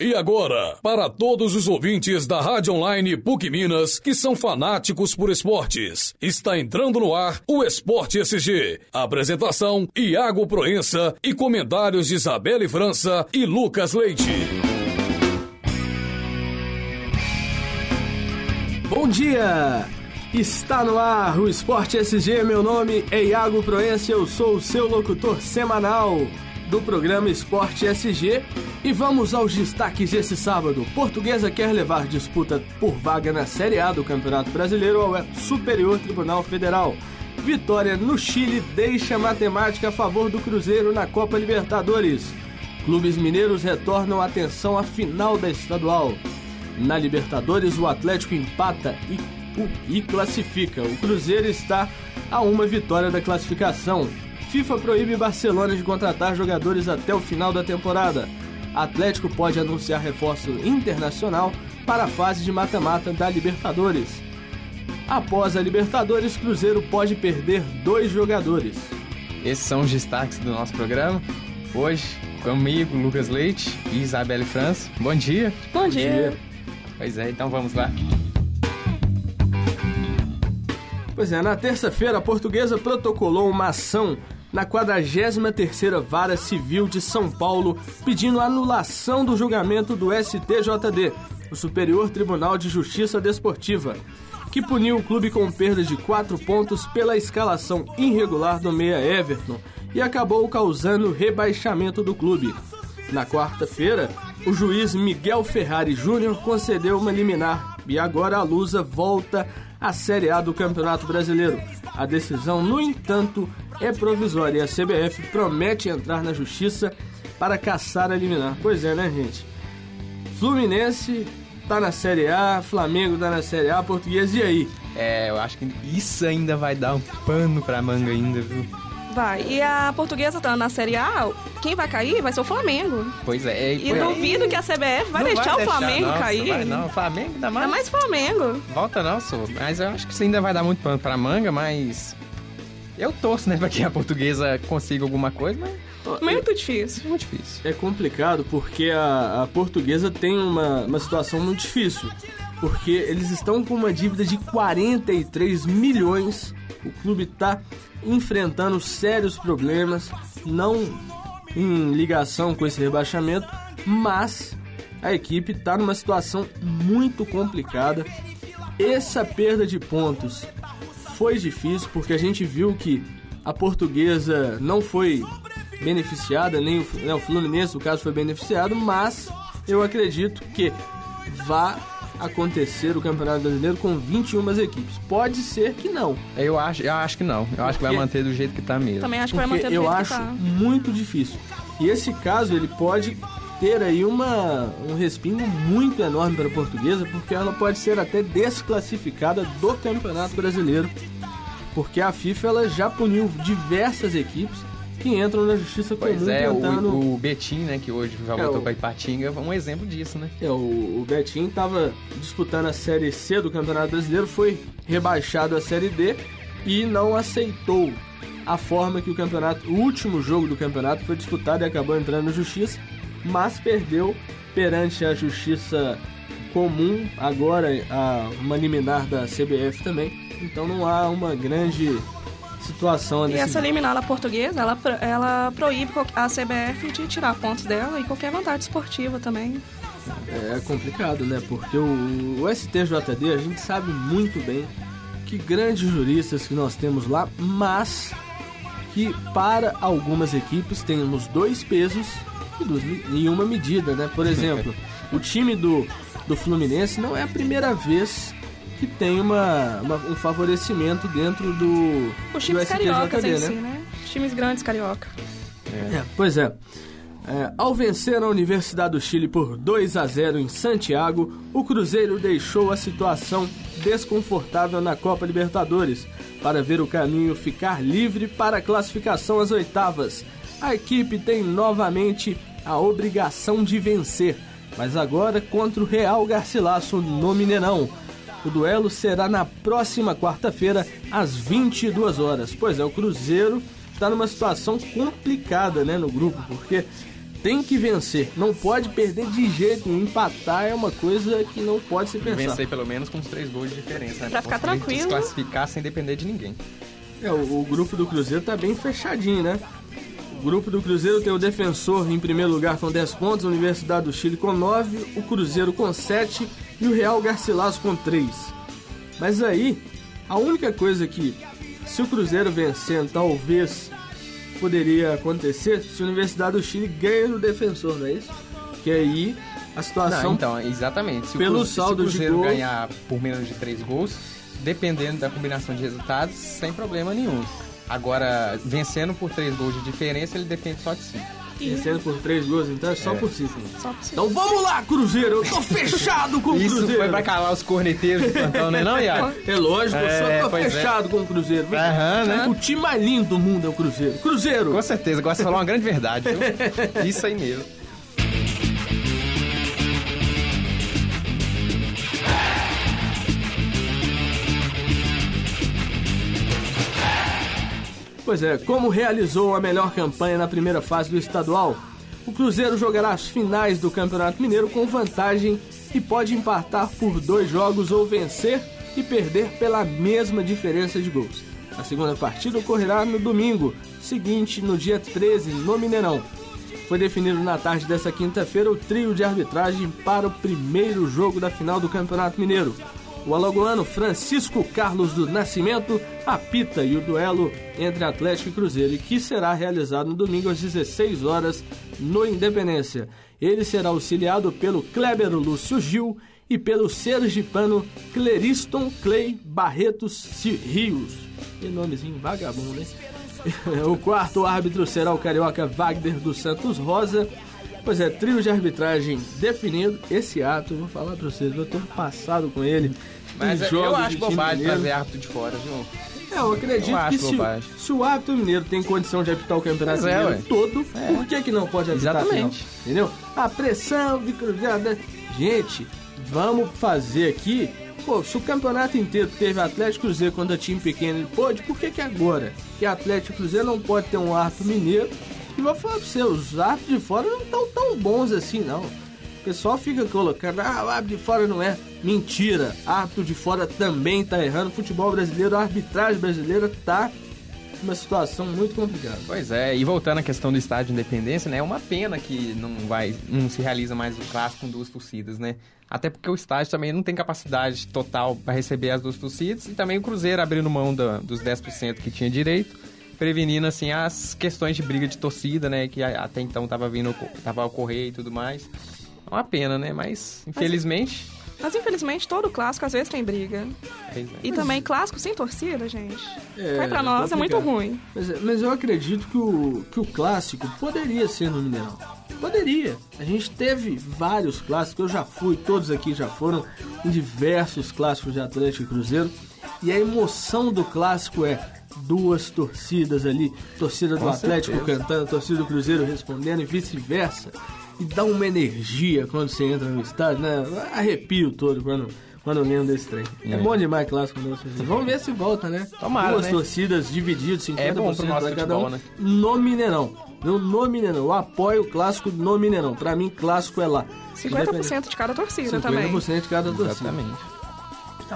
E agora, para todos os ouvintes da Rádio Online PUC Minas que são fanáticos por esportes, está entrando no ar o Esporte SG. Apresentação: Iago Proença e comentários de Isabelle França e Lucas Leite. Bom dia! Está no ar o Esporte SG. Meu nome é Iago Proença, eu sou o seu locutor semanal do programa Esporte SG e vamos aos destaques desse sábado. Portuguesa quer levar disputa por vaga na Série A do Campeonato Brasileiro ao Superior Tribunal Federal. Vitória no Chile deixa matemática a favor do Cruzeiro na Copa Libertadores. Clubes mineiros retornam atenção à final da estadual. Na Libertadores, o Atlético empata e, e classifica. O Cruzeiro está a uma vitória da classificação. FIFA proíbe Barcelona de contratar jogadores até o final da temporada. Atlético pode anunciar reforço internacional para a fase de mata-mata da Libertadores. Após a Libertadores, Cruzeiro pode perder dois jogadores. Esses são os destaques do nosso programa. Hoje, comigo, Lucas Leite e Isabelle França. Bom dia. Bom dia. Bom dia. Pois é, então vamos lá. Pois é, na terça-feira, a portuguesa protocolou uma ação na 43ª Vara Civil de São Paulo, pedindo anulação do julgamento do STJD, o Superior Tribunal de Justiça Desportiva, que puniu o clube com perda de 4 pontos pela escalação irregular do meia Everton e acabou causando rebaixamento do clube. Na quarta-feira, o juiz Miguel Ferrari Júnior concedeu uma liminar e agora a Lusa volta à Série A do Campeonato Brasileiro. A decisão, no entanto, é provisória e a CBF promete entrar na justiça para caçar a liminar. Pois é, né, gente? Fluminense tá na Série A, Flamengo tá na Série A, Português, e aí? É, eu acho que isso ainda vai dar um pano pra manga ainda, viu? Vai. E a portuguesa tá na Série A, quem vai cair vai ser o Flamengo. Pois é. E, e duvido que a CBF vai deixar vai o Flamengo não, cair. Vai não, o Flamengo ainda mais. É mais Flamengo. Volta não, sou. Mas eu acho que isso ainda vai dar muito pano pra manga, mas. Eu torço, né, pra que a portuguesa consiga alguma coisa, mas. Muito difícil. Muito difícil. É complicado porque a, a portuguesa tem uma, uma situação muito difícil. Porque eles estão com uma dívida de 43 milhões. O clube tá enfrentando sérios problemas, não em ligação com esse rebaixamento, mas a equipe está numa situação muito complicada. Essa perda de pontos foi difícil porque a gente viu que a portuguesa não foi beneficiada, nem o, né, o Fluminense, no caso, foi beneficiado, mas eu acredito que vá acontecer o Campeonato Brasileiro com 21 equipes. Pode ser que não. Eu acho, eu acho que não. Eu acho que vai manter do jeito que está mesmo. Também acho que vai manter do eu jeito acho que tá. muito difícil. E esse caso ele pode ter aí uma, um respingo muito enorme para a portuguesa, porque ela pode ser até desclassificada do Campeonato Brasileiro, porque a FIFA ela já puniu diversas equipes que entram na justiça pois comum é, tentando... o, o Betim, né, que hoje já É, voltou o- pra Ipatinga, é um exemplo disso, né? É, o, o Betim estava disputando a Série C do Campeonato Brasileiro, foi rebaixado à Série D e não aceitou a forma que o campeonato, o último jogo do campeonato foi disputado e acabou entrando na justiça, mas perdeu perante a justiça comum, agora a, uma liminar da CBF também. Então não há uma grande situação E nesse essa liminar da portuguesa, ela, ela proíbe a CBF de tirar pontos dela e qualquer vantagem esportiva também. É complicado, né? Porque o, o STJD, a gente sabe muito bem que grandes juristas que nós temos lá, mas que para algumas equipes temos dois pesos e, duas e uma medida, né? Por exemplo, o time do, do Fluminense não é a primeira vez que tem uma, uma- um favorecimento dentro do, Os do times cariocas em né? si, né? Os times grandes carioca. É, pois é. É, ao vencer a Universidade do Chile por 2 a 0 em Santiago, o Cruzeiro deixou a situação desconfortável na Copa Libertadores para ver o caminho ficar livre para a classificação às oitavas. A equipe tem novamente a obrigação de vencer, mas agora contra o Real Garcilasso no Mineirão. O duelo será na próxima quarta-feira, às 22 horas. Pois é, o Cruzeiro está numa situação complicada né, no grupo, porque tem que vencer. Não pode perder de jeito nenhum. Empatar é uma coisa que não pode se pensar. Vencer pelo menos com os três gols de diferença, né? Pra ficar conseguir tranquilo. Se classificar sem depender de ninguém. É, o, o grupo do Cruzeiro tá bem fechadinho, né? O grupo do Cruzeiro tem o Defensor em primeiro lugar com 10 pontos, a Universidade do Chile com 9, o Cruzeiro com 7 e o Real Garcilaso com 3. Mas aí, a única coisa que, se o Cruzeiro vencendo, talvez poderia acontecer se a Universidade do Chile ganha no Defensor, não é isso? Que aí a situação Não, então, exatamente. Se Pelo o, saldo se o Cruzeiro gols- ganhar por menos de três gols, dependendo da combinação de resultados, sem problema nenhum. Agora, vencendo por três gols de diferença, ele depende só de si. Vencendo por 3 gols, então é só por si. Só pra você. Então vamos lá, Cruzeiro! Eu tô fechado com o Isso Cruzeiro! foi pra calar os corneteiros de plantão, né não, Iago? É lógico, eu É, só tô é. fechado com o Cruzeiro. Aham, né? O time mais lindo do mundo é o Cruzeiro. Cruzeiro! Com certeza, gosta de falar uma grande verdade, viu? Isso aí mesmo. Pois é, como realizou a melhor campanha na primeira fase do estadual, o Cruzeiro jogará as finais do Campeonato Mineiro com vantagem e pode empatar por dois jogos ou vencer e perder pela mesma diferença de gols. A segunda partida ocorrerá no domingo seguinte, no dia 13, no Mineirão. Foi definido na tarde dessa quinta-feira o trio de arbitragem para o primeiro jogo da final do Campeonato Mineiro. O alagoano Francisco Carlos do Nascimento apita e o duelo entre Atlético e Cruzeiro, e que será realizado no domingo às 16 horas no Independência. Ele será auxiliado pelo Kleber Lúcio Gil e pelo sergipano Cleriston Clay Barretos Rios. Que nomezinho vagabundo, hein? O quarto árbitro será o carioca Wagner dos Santos Rosa. Pois é, trio de arbitragem definido. Esse ato, eu vou falar pra vocês, eu tenho passado com ele. Mas eu jogos acho bobagem trazer árbitro de fora, viu? É, eu acredito Eu que se, se o árbitro mineiro tem condição de apitar o campeonato é, mineiro ué. todo, por que, que não pode apitar a Exatamente. final? Entendeu? A pressão de cruzada. Gente, vamos fazer aqui. Pô, se o campeonato inteiro teve Atlético Cruzeiro quando é time pequeno, ele pode, por que, que agora que Atlético Cruzeiro não pode ter um árbitro mineiro? E vou falar pra você, os árbitros de fora não estão tão bons assim, não. O pessoal fica colocando, ah, o árbitro de fora não é. Mentira, árbitro de fora também tá errando. Futebol brasileiro, a arbitragem brasileira tá numa situação muito complicada. Pois é, e voltando à questão do estádio de Independência, né? É uma pena que não vai, não se realiza mais o clássico com duas torcidas, né? Até porque o estádio também não tem capacidade total para receber as duas torcidas e também o Cruzeiro abrindo mão da- dos 10% que tinha direito, prevenindo assim as questões de briga de torcida, né, que até então tava vindo tava a ocorrer e tudo mais. É uma pena, né? Mas infelizmente, Mas infelizmente todo clássico às vezes tem briga. é. E também clássico sem torcida, gente. É, Vai pra nós, é muito ruim. Mas, mas eu acredito que o, que o clássico poderia ser no Mineirão. Poderia. A gente teve vários clássicos, eu já fui, todos aqui já foram em diversos clássicos de Atlético e Cruzeiro. E a emoção do clássico é duas torcidas ali, torcida do Com Atlético certeza. cantando, torcida do Cruzeiro respondendo e vice-versa. E dá uma energia quando você entra no estádio, né? Arrepio todo quando, quando eu lembro desse trem. É, É. bom demais clássico nosso. Vamos ver se volta, né? Tomara, Duas né? torcidas divididas, 50% É bom pro nosso pra cada futebol, um, né? no Mineirão. No, no Mineirão. Eu apoio o clássico no Mineirão. Pra mim, clássico é lá. 50% de cada torcida também. 50% de cada torcida. Exatamente.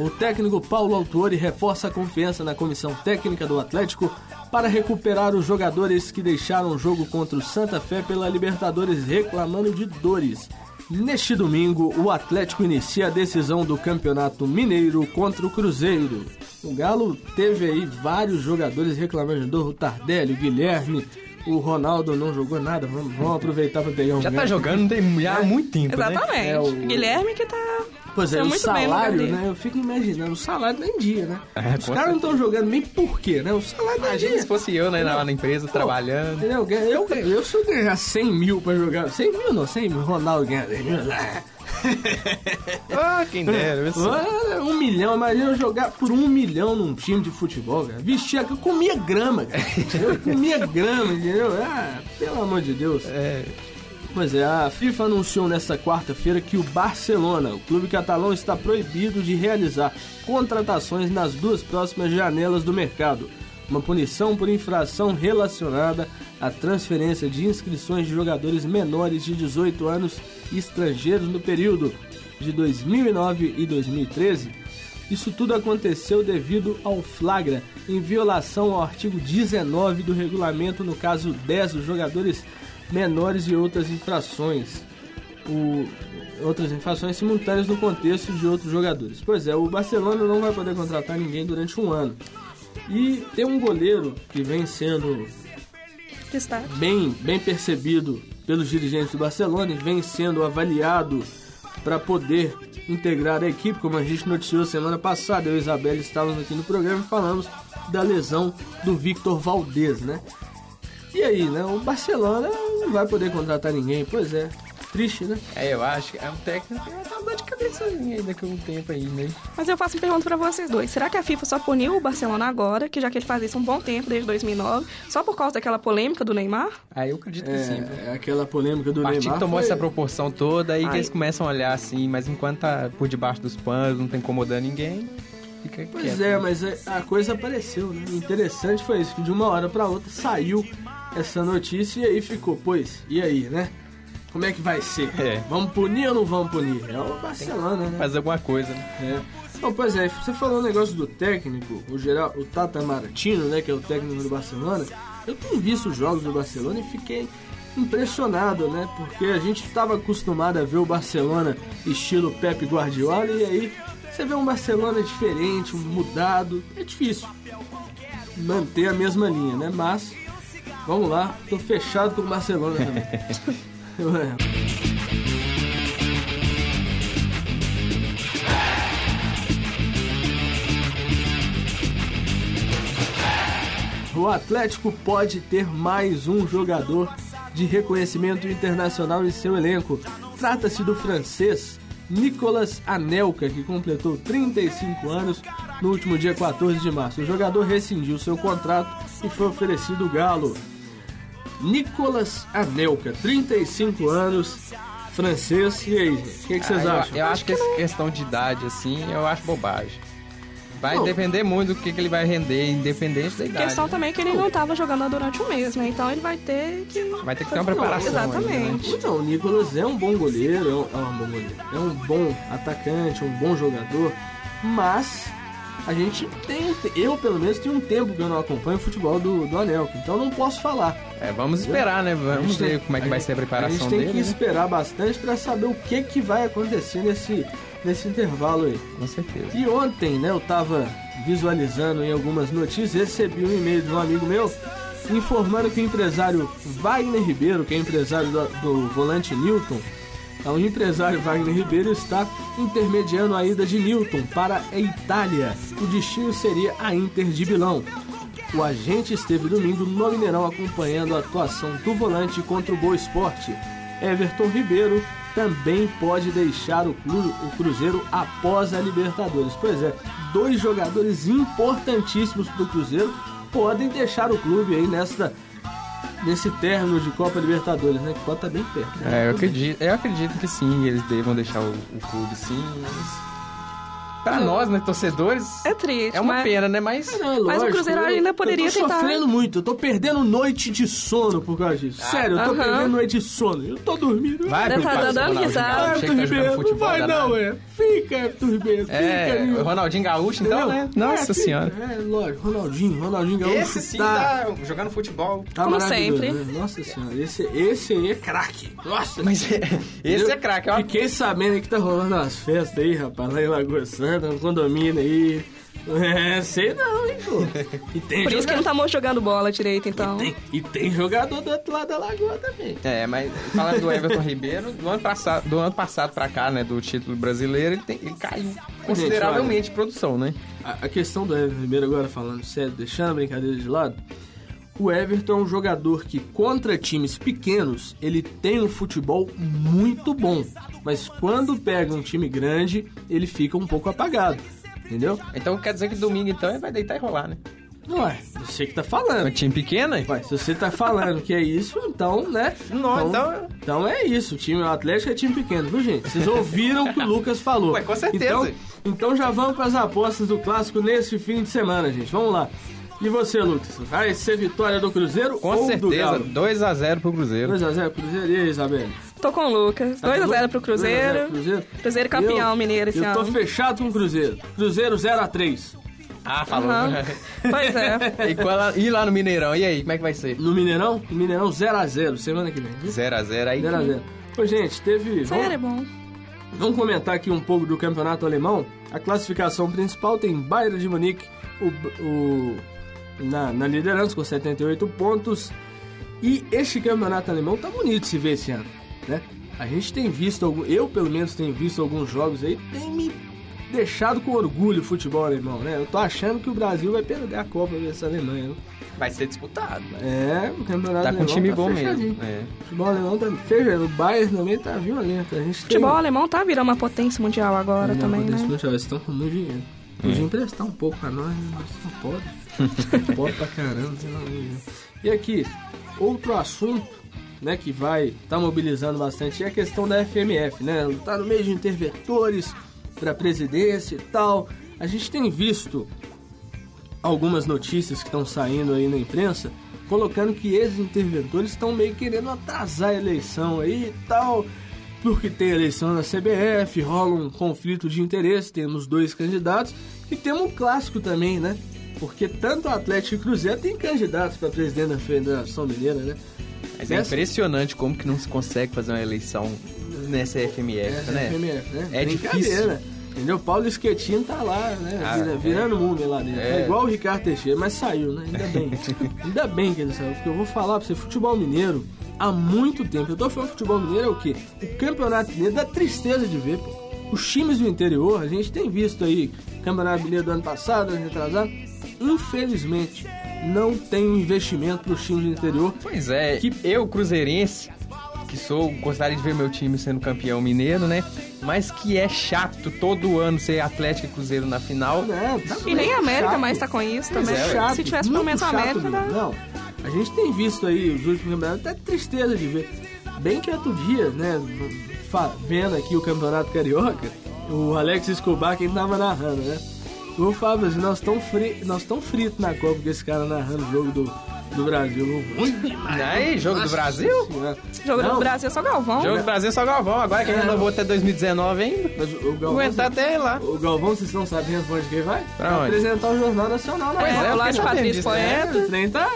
O técnico Paulo Autori reforça a confiança na comissão técnica do Atlético para recuperar os jogadores que deixaram o jogo contra o Santa Fé pela Libertadores reclamando de dores. Neste domingo, o Atlético inicia a decisão do Campeonato Mineiro contra o Cruzeiro. O Galo teve aí vários jogadores reclamando de dor, o Tardelli, o Guilherme, o Ronaldo não jogou nada. Vamos, vamos aproveitar para pegar um Já tá jogando tem já há muito tempo, né? Exatamente. É, o- Guilherme que tá. Pois é, Tá o bem salário, né? Eu fico imaginando, o salário nem dia, né? É, Os caras não estão jogando bem por quê, né? O salário nem Imagina dia. se fosse eu, né, lá na empresa, trabalhando. Entendeu? Eu, eu, eu, se eu ganhar 100 mil pra jogar... 100 mil não, 100 mil. Ronaldo ganha 10 mil. Ah, Ah, quem dera. ah, um milhão, imagina eu jogar por um milhão num time de futebol, cara. Vestia, eu comia grama, cara. Eu comia grama, entendeu? Ah, pelo amor de Deus. É, Pois é, a FIFA anunciou nesta quarta-feira que o Barcelona, o clube catalão, está proibido de realizar contratações nas duas próximas janelas do mercado. uma punição por infração relacionada à transferência de inscrições de jogadores menores de 18 anos estrangeiros no período de 2009 e 2013. Isso tudo aconteceu devido ao flagra em violação ao artigo 19 do regulamento, no caso 10, dos jogadores menores e outras infrações. O, outras infrações simultâneas no contexto de outros jogadores. Pois é, o Barcelona não vai poder contratar ninguém durante um ano. E tem um goleiro que vem sendo bem, bem percebido pelos dirigentes do Barcelona e vem sendo avaliado para poder integrar a equipe, como a gente noticiou semana passada. Eu e Isabela estávamos aqui no programa e falamos da lesão do Victor Valdez, né? E aí, né? O Barcelona não vai poder contratar ninguém, pois é. Triste, né? É, eu acho que é um técnico que tá dor de cabeçazinha aí daqui a um tempo aí, né? Mas eu faço uma pergunta pra vocês dois. Será que a FIFA só puniu o Barcelona agora, que já que ele faz isso um bom tempo, desde 2009, só por causa daquela polêmica do Neymar? Ah, eu acredito que É, sim. é aquela polêmica do partido Neymar. tomou foi- essa proporção toda aí que eles começam a olhar assim, mas enquanto tá por debaixo dos panos, não tá incomodando ninguém, fica Pois quieto. é, mas é- a coisa apareceu, né? O interessante foi isso, que de uma hora pra outra saiu essa notícia e aí ficou, pois, e aí, né? Como é que vai ser? É. Vamos punir ou não vamos punir? É o Barcelona, né? Fazer alguma coisa, né? É. Não, pois é, você falou um negócio do técnico, o geral, o Tata Martino, né, que é o técnico do Barcelona. Eu tenho visto os jogos do Barcelona e fiquei impressionado, né? Porque a gente estava acostumado a ver o Barcelona estilo Pep Guardiola e aí você vê um Barcelona diferente, um mudado, é difícil manter a mesma linha, né? Mas vamos lá, tô fechado com o Barcelona também. O Atlético pode ter mais um jogador de reconhecimento internacional em seu elenco. Trata-se do francês Nicolas Anelka, que completou 35 anos no último dia 14 de março. O jogador rescindiu seu contrato e foi oferecido o Galo. Nicolas Anelka, 35 anos, francês. E aí, gente? O que, que vocês Ah, eu- acham? Eu, acho que essa questão de idade, assim, eu acho bobagem. Vai Não. depender muito do que, que ele vai render, independente da A idade. questão né? também é que ele não estava jogando durante um mês, né? Então ele vai ter que. Vai ter que ter uma preparação. Exatamente. ainda, né? Então, o Nicolas é um bom goleiro, é um, é um bom goleiro, é um bom atacante, um bom jogador, mas a gente tem, eu pelo menos tenho um tempo que eu não acompanho o futebol do, do Anelka, então não posso falar. É, vamos esperar, né? A Vamos gente ver tem- como é que vai ser a A preparação gente tem dele. que né? esperar bastante para saber o que que vai acontecer nesse, nesse intervalo aí. Com certeza. E ontem, né, eu tava visualizando em algumas notícias, recebi um e-mail de um amigo meu informando que o empresário Wagner Ribeiro, que é empresário do, do volante Newton, o empresário Wagner Ribeiro está intermediando a ida de Newton para a Itália. O destino seria a Inter de Milão. O agente esteve domingo no Mineirão acompanhando a atuação do volante contra o Boa Esporte. Everton Ribeiro também pode deixar o, cru- o Cruzeiro após a Libertadores. Pois é, dois jogadores importantíssimos para o Cruzeiro podem deixar o clube aí nesta, nesse término de Copa Libertadores, né? Que pode estar bem perto. né? É, eu acredito, eu acredito que sim, eles devam deixar o, o clube sim, mas. Pra nós, né, torcedores, É triste. é uma mas... pena, né? Mas. Não, é Mas o lógico, Cruzeiro eu- ainda poderia eu tô tentar- sofrendo muito, eu tô perdendo noite de sono por causa disso. Sério, eu tô aham. perdendo noite de sono. Eu tô dormindo. Vai Ainda tá dando risada. Everton Ribeiro, vai não, é. Fica, Everton Ribeiro, fica, É, o Ronaldinho Gaúcho, então, né? Nossa É, fica. senhora. É, lógico, Ronaldinho, Ronaldinho Gaúcho Esse sim tá, tá jogando futebol. tá Como sempre. né? Nossa senhora, esse, esse aí é craque. Nossa. Mas é- esse é craque, ó. Fiquei sabendo que tá rolando umas festas aí, rapaz, lá em Lagoa Santa, no condomínio aí. É, sei não, hein, pô. E tem Por isso que não tá jogando bola direito, então. tem, e tem jogador do outro lado da lagoa também. É, mas falando do Everton Ribeiro, do ano passado, do ano passado pra cá, né, do título brasileiro, ele, tem- ele caiu consideravelmente de produção, né? A, a questão do Everton Ribeiro, agora falando sério, deixando a brincadeira de lado, o Everton é um jogador que, contra times pequenos, ele tem um futebol muito bom. Mas quando pega um time grande, ele fica um pouco apagado. Entendeu? Então quer dizer que domingo, então, ele vai deitar e rolar, né? Não é, você que tá Um falando. time pequeno, hein? Ué, se você tá falando que é isso, então, né? Não, então- então é isso. O time o Atlético é time pequeno, viu, gente? Vocês ouviram o que o Lucas falou. Ué, com certeza. Então, então já vamos para as apostas do clássico nesse fim de semana, gente. Vamos lá. E você, Lucas? Vai ser vitória do Cruzeiro Com ou do certeza, Galo? 2x0 pro Cruzeiro. 2x0 Cruzeiro. E aí, Isabelle? Tô com o Lucas. Tá 2x0 pro 2 a 0 Cruzeiro. Cruzeiro. Cruzeiro campeão Eu- mineiro esse Eu tô ano. fechado com o Cruzeiro. Cruzeiro 0x3. Ah, falou. Aham. Pois é. e, qual- e lá no Mineirão, e aí, como é que vai ser? No Mineirão? No Mineirão 0x0, semana que vem. viu? 0x0 aí. 0x0. Ô, gente, teve. Sério, é bom. vamos comentar aqui um pouco do campeonato alemão. A classificação principal tem Bayern de Munique o, o- na, na liderança com 78 pontos. E este campeonato alemão tá bonito se ver esse ano, né? A gente tem visto, eu pelo menos tenho visto alguns jogos aí, tem me deixado com orgulho o futebol alemão, né? Eu tô achando que o Brasil vai perder a Copa dessa Alemanha, né? Vai ser disputado. É, o campeonato Tá com um time tá bom fechadinho. mesmo. É. O futebol alemão tá fechado. O Bayern também tá violento. A gente Futebol tem... alemão tá virando uma potência mundial agora Não, também, né? muito, eles estão com muito dinheiro. Podia emprestar um pouco pra nós, né? mas não pode. pode pra caramba, amor de Deus. E aqui, outro assunto, né, que vai tá mobilizando bastante é a questão da FMF, né? Tá no meio de interventores pra presidência e tal. A gente tem visto algumas notícias que estão saindo aí na imprensa colocando que esses interventores estão meio querendo atrasar a eleição aí e tal, porque tem eleição na CBF, rola um conflito de interesse, temos dois candidatos e temos um clássico também, né? Porque tanto o Atlético e o Cruzeiro tem candidatos para presidente da Federação Mineira, né? Mas é impressionante como que não se consegue fazer uma eleição nessa FMF, Essa né? FMF, né? É difícil. né? Entendeu? Paulo Esquetinho tá lá, né? Ah, Vira- é. virando mundo lá dentro. É. É. igual o Ricardo Teixeira, mas saiu, né? Ainda bem. Ainda bem que ele saiu, porque eu vou falar pra você, futebol mineiro, há muito tempo. Eu tô falando futebol mineiro é o quê? O campeonato mineiro dá tristeza de ver, pô. Os times do interior, a gente tem visto aí, campeonato mineiro do ano passado, ano retrasado, infelizmente, não tem um investimento pros times do interior. Pois é, Que- eu, cruzeirense, que sou, gostaria de ver meu time sendo campeão mineiro, né? Mas que é chato todo ano ser Atlético e Cruzeiro na final. Né? Tá E nem a América chato. mais tá com isso também. é, chato, Se tivesse pelo menos a América, dá... Não, a gente tem visto aí os últimos campeonatos, até tristeza de ver. Bem que outro dia, né, vendo aqui o Campeonato Carioca, o Alex Escobar quem tava narrando, né? O Fábio assim, nós estamos fri nós tão fritos na Copa com esse cara narrando o jogo do, do Brasil. Ruim demais. Aí, jogo do Brasil? Senhora. Jogo Não, do Brasil é só Galvão. Jogo do Brasil é só Galvão, agora que É. renovou até 2019 ainda. Mas o Galvão, Aguentar até lá. o Galvão, vocês estão sabendo pra onde que ele vai? Pra Vai onde? apresentar o Jornal Nacional na Pois Copa. é, eu lá de sabendo Patrício disso, É, Poeta. o trem tá,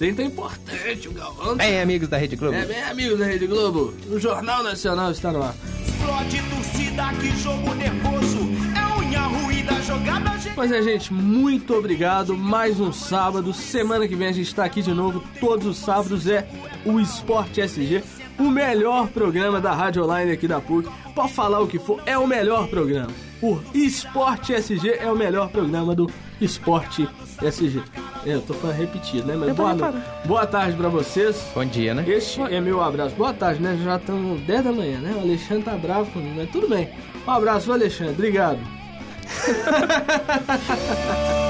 o trem tá importante, o Galvão. Bem, amigos da Rede Globo. É bem amigo da Rede Globo. O Jornal Nacional está no ar. Explode torcida, que jogo nervoso. É unha ruim da jogada, gente. Pois é, gente, muito obrigado. Mais um sábado. Semana que vem a gente está aqui de novo. Todos os sábados é o Esporte SG, o melhor programa da Rádio Online aqui da PUC. Pode falar o que for, é o melhor programa. O Esporte SG é o melhor programa do Esporte SG. É, eu tô falando repetido, né? Mas Eu boa, boa tarde pra vocês. Bom dia, né? Este é meu abraço. Boa tarde, né? Já estamos 10 da manhã, né? O Alexandre tá bravo comigo, mas tudo bem. Um abraço, Alexandre. Obrigado.